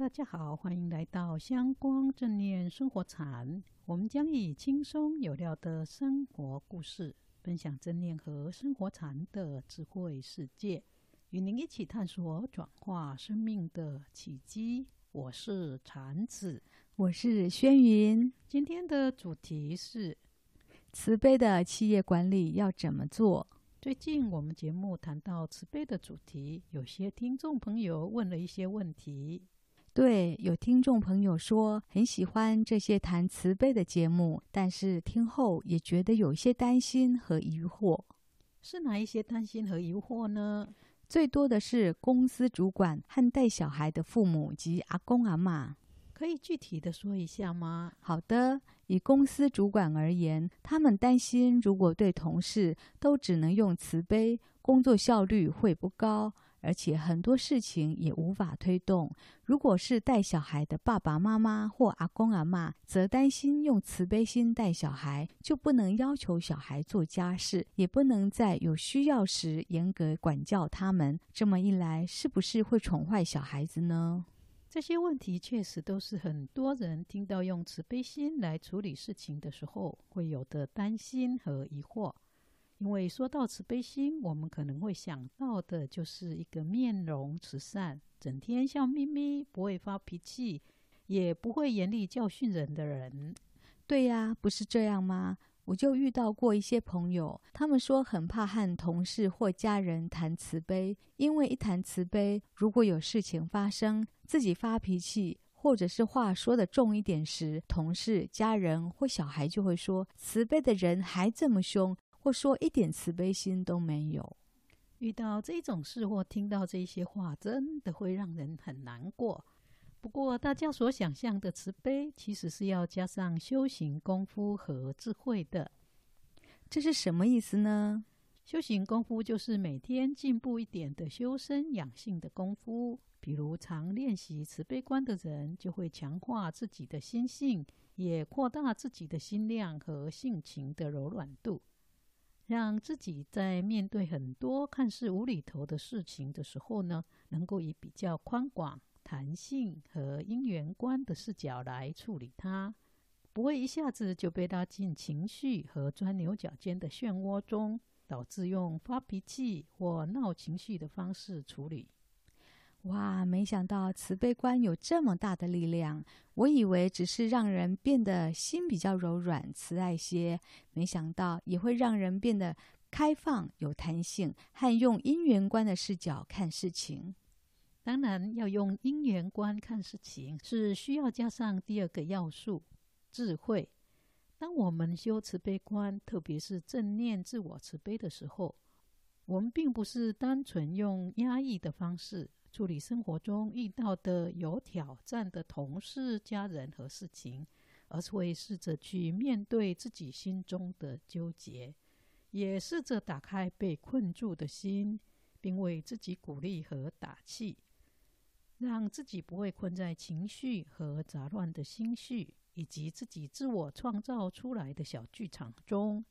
大家好，欢迎来到香光正念生活禅。我们将以轻松有料的生活故事，分享正念和生活禅的智慧世界，与您一起探索转化生命的契机。我是禅子，我是轩云。今天的主题是慈悲的企业管理要怎么做？最近我们节目谈到慈悲的主题，有些听众朋友问了一些问题。对，有听众朋友说很喜欢这些谈慈悲的节目，但是听后也觉得有些担心和疑惑。是哪一些担心和疑惑呢？最多的是公司主管和带小孩的父母及阿公阿妈。可以具体的说一下吗？好的，以公司主管而言，他们担心如果对同事都只能用慈悲，工作效率会不高，而且很多事情也无法推动。如果是带小孩的爸爸妈妈或阿公阿嬷，则担心用慈悲心带小孩，就不能要求小孩做家事，也不能在有需要时严格管教他们。这么一来，是不是会宠坏小孩子呢？这些问题确实都是很多人听到用慈悲心来处理事情的时候会有的担心和疑惑。因为说到慈悲心，我们可能会想到的就是一个面容慈善、整天笑眯眯、不会发脾气、也不会严厉教训人的人。对呀，不是这样吗？我就遇到过一些朋友，他们说很怕和同事或家人谈慈悲，因为一谈慈悲，如果有事情发生，自己发脾气，或者是话说得重一点时，同事、家人或小孩就会说：“慈悲的人还这么凶，或说一点慈悲心都没有。”遇到这种事或听到这些话，真的会让人很难过。不过，大家所想象的慈悲，其实是要加上修行功夫和智慧的。这是什么意思呢？修行功夫就是每天进步一点的修身养性的功夫。比如，常练习慈悲观的人，就会强化自己的心性，也扩大自己的心量和性情的柔软度，让自己在面对很多看似无厘头的事情的时候呢，能够以比较宽广。弹性和因缘观的视角来处理它，不会一下子就被拉进情绪和钻牛角尖的漩涡中，导致用发脾气或闹情绪的方式处理。哇，没想到慈悲观有这么大的力量！我以为只是让人变得心比较柔软、慈爱些，没想到也会让人变得开放、有弹性，和用因缘观的视角看事情。当然，要用因缘观看事情，是需要加上第二个要素——智慧。当我们修慈悲观，特别是正念自我慈悲的时候，我们并不是单纯用压抑的方式处理生活中遇到的有挑战的同事、家人和事情，而是会试着去面对自己心中的纠结，也试着打开被困住的心，并为自己鼓励和打气。让自己不会困在情绪和杂乱的心绪，以及自己自我创造出来的小剧场中，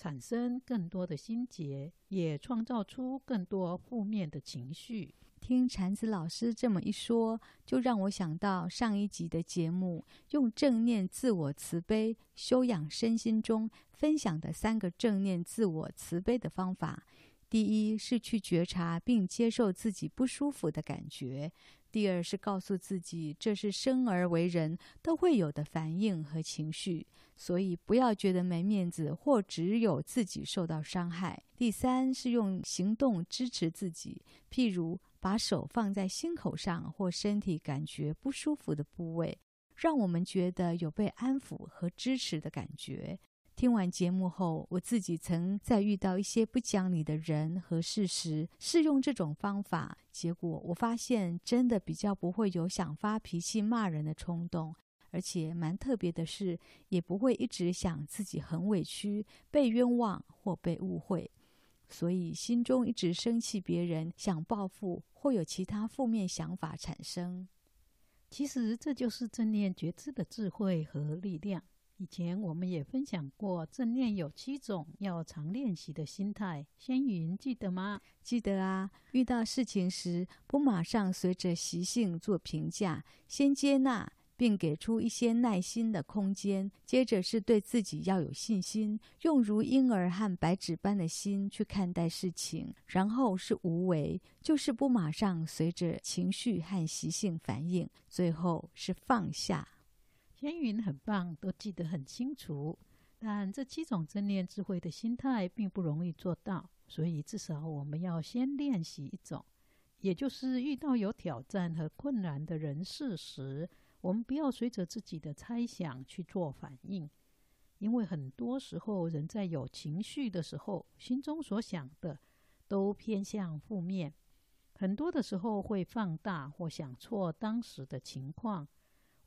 产生更多的心结，也创造出更多负面的情绪。听禅子老师这么一说，就让我想到上一集的节目，用正念自我慈悲修养身心中分享的三个正念自我慈悲的方法。第一是去觉察并接受自己不舒服的感觉。第二是告诉自己，这是生而为人都会有的反应和情绪，所以不要觉得没面子或只有自己受到伤害。第三是用行动支持自己，譬如把手放在心口上或身体感觉不舒服的部位，让我们觉得有被安抚和支持的感觉。听完节目后，我自己曾在遇到一些不讲理的人和事时，试用这种方法，结果我发现真的比较不会有想发脾气骂人的冲动，而且蛮特别的是，也不会一直想自己很委屈、被冤枉或被误会，所以心中一直生气别人、想报复或有其他负面想法产生。其实这就是正念觉知的智慧和力量。以前我们也分享过，正念有七种要常练习的心态。仙云记得吗？记得啊。遇到事情时，不马上随着习性做评价，先接纳，并给出一些耐心的空间。接着是对自己要有信心，用如婴儿和白纸般的心去看待事情。然后是无为，就是不马上随着情绪和习性反应。最后是放下。天云很棒，都记得很清楚。但这七种正念智慧的心态并不容易做到，所以至少我们要先练习一种，也就是遇到有挑战和困难的人事时，我们不要随着自己的猜想去做反应，因为很多时候人在有情绪的时候，心中所想的都偏向负面，很多的时候会放大或想错当时的情况。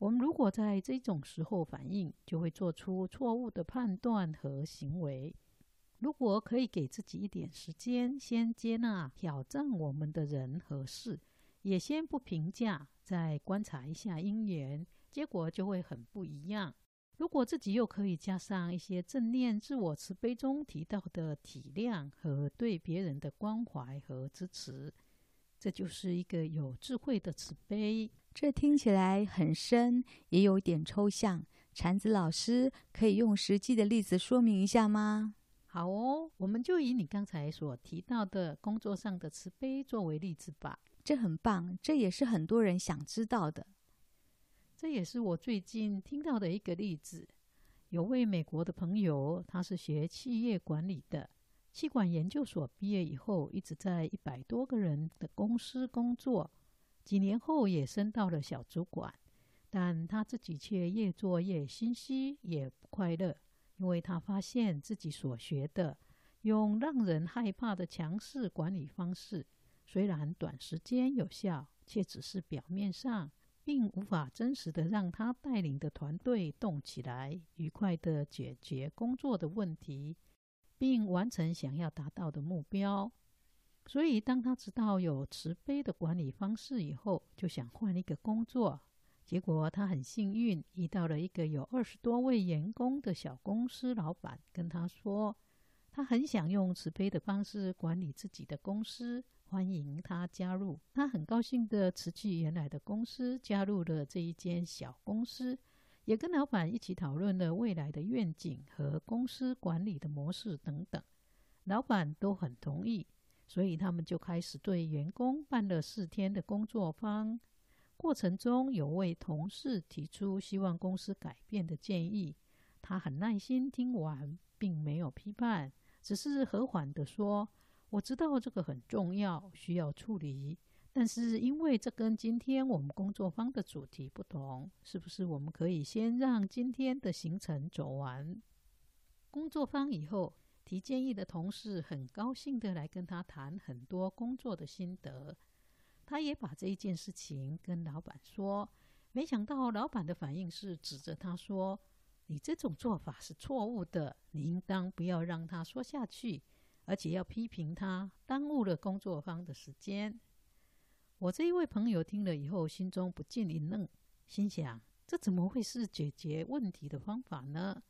我们如果在这种时候反应，就会做出错误的判断和行为。如果可以给自己一点时间，先接纳挑战我们的人和事，也先不评价，再观察一下因缘，结果就会很不一样。如果自己又可以加上一些正念、自我慈悲中提到的体谅和对别人的关怀和支持，这就是一个有智慧的慈悲。这听起来很深，也有点抽象。禅子老师可以用实际的例子说明一下吗？好哦，我们就以你刚才所提到的工作上的慈悲作为例子吧。这很棒，这也是很多人想知道的。这也是我最近听到的一个例子。有位美国的朋友，他是学企业管理的，气管研究所毕业以后，一直在一百多个人的公司工作。几年后也升到了小主管，但他自己却越做越心虚，也不快乐，因为他发现自己所学的用让人害怕的强势管理方式，虽然短时间有效，却只是表面上，并无法真实的让他带领的团队动起来，愉快的解决工作的问题，并完成想要达到的目标。所以，当他知道有慈悲的管理方式以后，就想换一个工作。结果，他很幸运遇到了一个有二十多位员工的小公司老板，跟他说，他很想用慈悲的方式管理自己的公司，欢迎他加入。他很高兴的辞去原来的公司，加入了这一间小公司，也跟老板一起讨论了未来的愿景和公司管理的模式等等。老板都很同意。所以他们就开始对员工办了四天的工作坊。过程中有位同事提出希望公司改变的建议，他很耐心听完，并没有批判，只是和缓地说：“我知道这个很重要，需要处理。但是因为这跟今天我们工作坊的主题不同，是不是我们可以先让今天的行程走完？工作坊以后。”提建议的同事很高兴地来跟他谈很多工作的心得，他也把这一件事情跟老板说，没想到老板的反应是指着他说：“你这种做法是错误的，你应当不要让他说下去，而且要批评他耽误了工作方的时间。”我这一位朋友听了以后，心中不禁一愣，心想：这怎么会是解决问题的方法呢？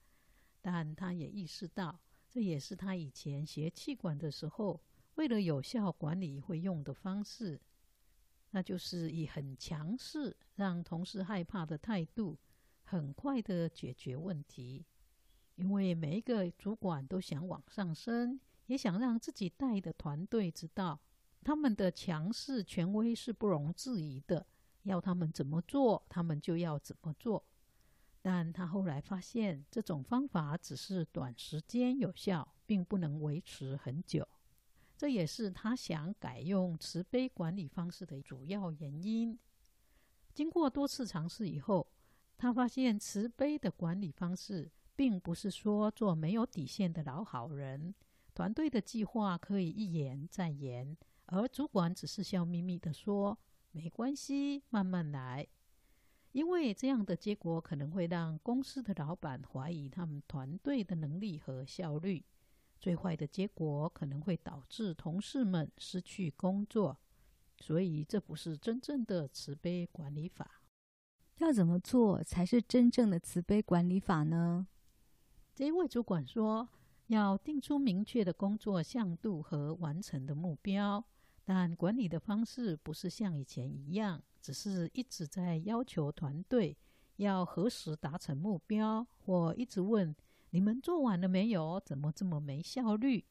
但他也意识到。这也是他以前学气管的时候，为了有效管理会用的方式，那就是以很强势、让同事害怕的态度，很快的解决问题。因为每一个主管都想往上升，也想让自己带的团队知道，他们的强势权威是不容置疑的，要他们怎么做，他们就要怎么做。但他后来发现，这种方法只是短时间有效，并不能维持很久。这也是他想改用慈悲管理方式的主要原因。经过多次尝试以后，他发现慈悲的管理方式，并不是说做没有底线的老好人。团队的计划可以一延再延，而主管只是笑眯眯地说：“没关系，慢慢来。”因为这样的结果可能会让公司的老板怀疑他们团队的能力和效率，最坏的结果可能会导致同事们失去工作，所以这不是真正的慈悲管理法。要怎么做才是真正的慈悲管理法呢？这一位主管说，要定出明确的工作向度和完成的目标，但管理的方式不是像以前一样，只是一直在要求团队要何时达成目标，或一直问你们做完了没有？怎么这么没效率？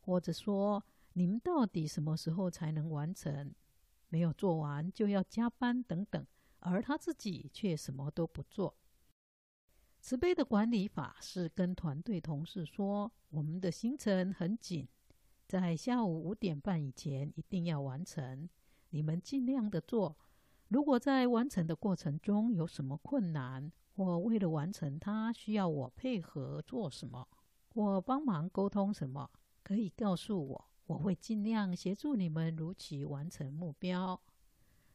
或者说你们到底什么时候才能完成？没有做完就要加班等等，而他自己却什么都不做。慈悲的管理法是跟团队同事说：“我们的行程很紧，在下午五点半以前一定要完成。你们尽量的做。如果在完成的过程中有什么困难，或为了完成它需要我配合做什么，或帮忙沟通什么，可以告诉我，我会尽量协助你们如期完成目标。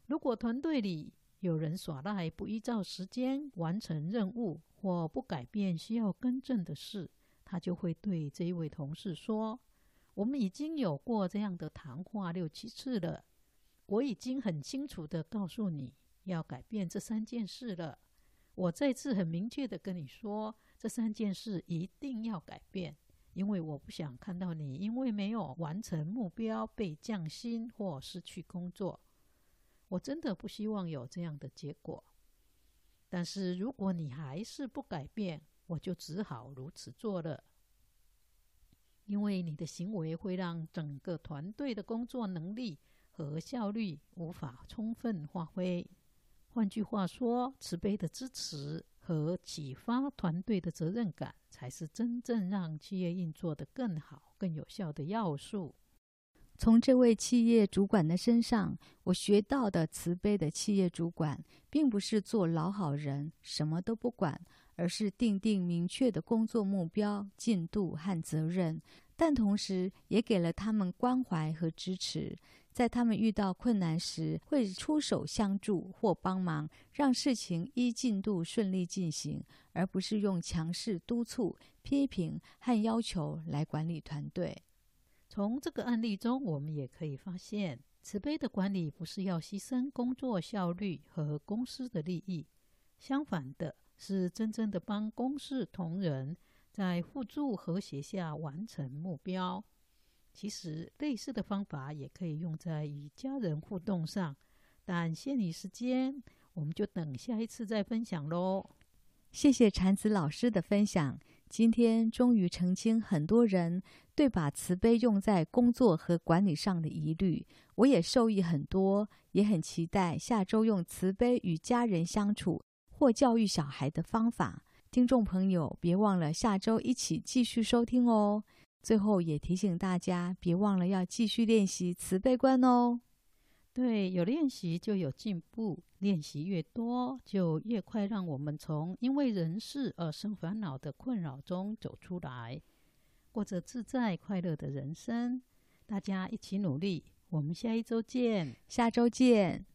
如果团队里有人耍赖，不依照时间完成任务，或不改变需要更正的事，他就会对这一位同事说：“我们已经有过这样的谈话六七次了，我已经很清楚地告诉你要改变这三件事了。我再次很明确地跟你说，这三件事一定要改变，因为我不想看到你因为没有完成目标被降薪或失去工作。我真的不希望有这样的结果。”但是如果你还是不改变，我就只好如此做了。因为你的行为会让整个团队的工作能力和效率无法充分发挥。换句话说，慈悲的支持和启发团队的责任感，才是真正让企业运作得更好、更有效的要素。从这位企业主管的身上，我学到的慈悲的企业主管，并不是做老好人，什么都不管，而是定定明确的工作目标、进度和责任，但同时也给了他们关怀和支持，在他们遇到困难时，会出手相助或帮忙，让事情依进度顺利进行，而不是用强势督促、批评和要求来管理团队。从这个案例中，我们也可以发现，慈悲的管理不是要牺牲工作效率和公司的利益，相反的，是真正的帮公事同仁在互助和谐下完成目标。其实，类似的方法也可以用在与家人互动上，但限于时间，我们就等下一次再分享喽。谢谢禅子老师的分享。今天终于澄清很多人对把慈悲用在工作和管理上的疑虑，我也受益很多，也很期待下周用慈悲与家人相处或教育小孩的方法。听众朋友，别忘了下周一起继续收听哦。最后也提醒大家，别忘了要继续练习慈悲观哦。对，有练习就有进步，练习越多，就越快让我们从因为人事而生烦恼的困扰中走出来，过着自在快乐的人生。大家一起努力，我们下一周见，下周见。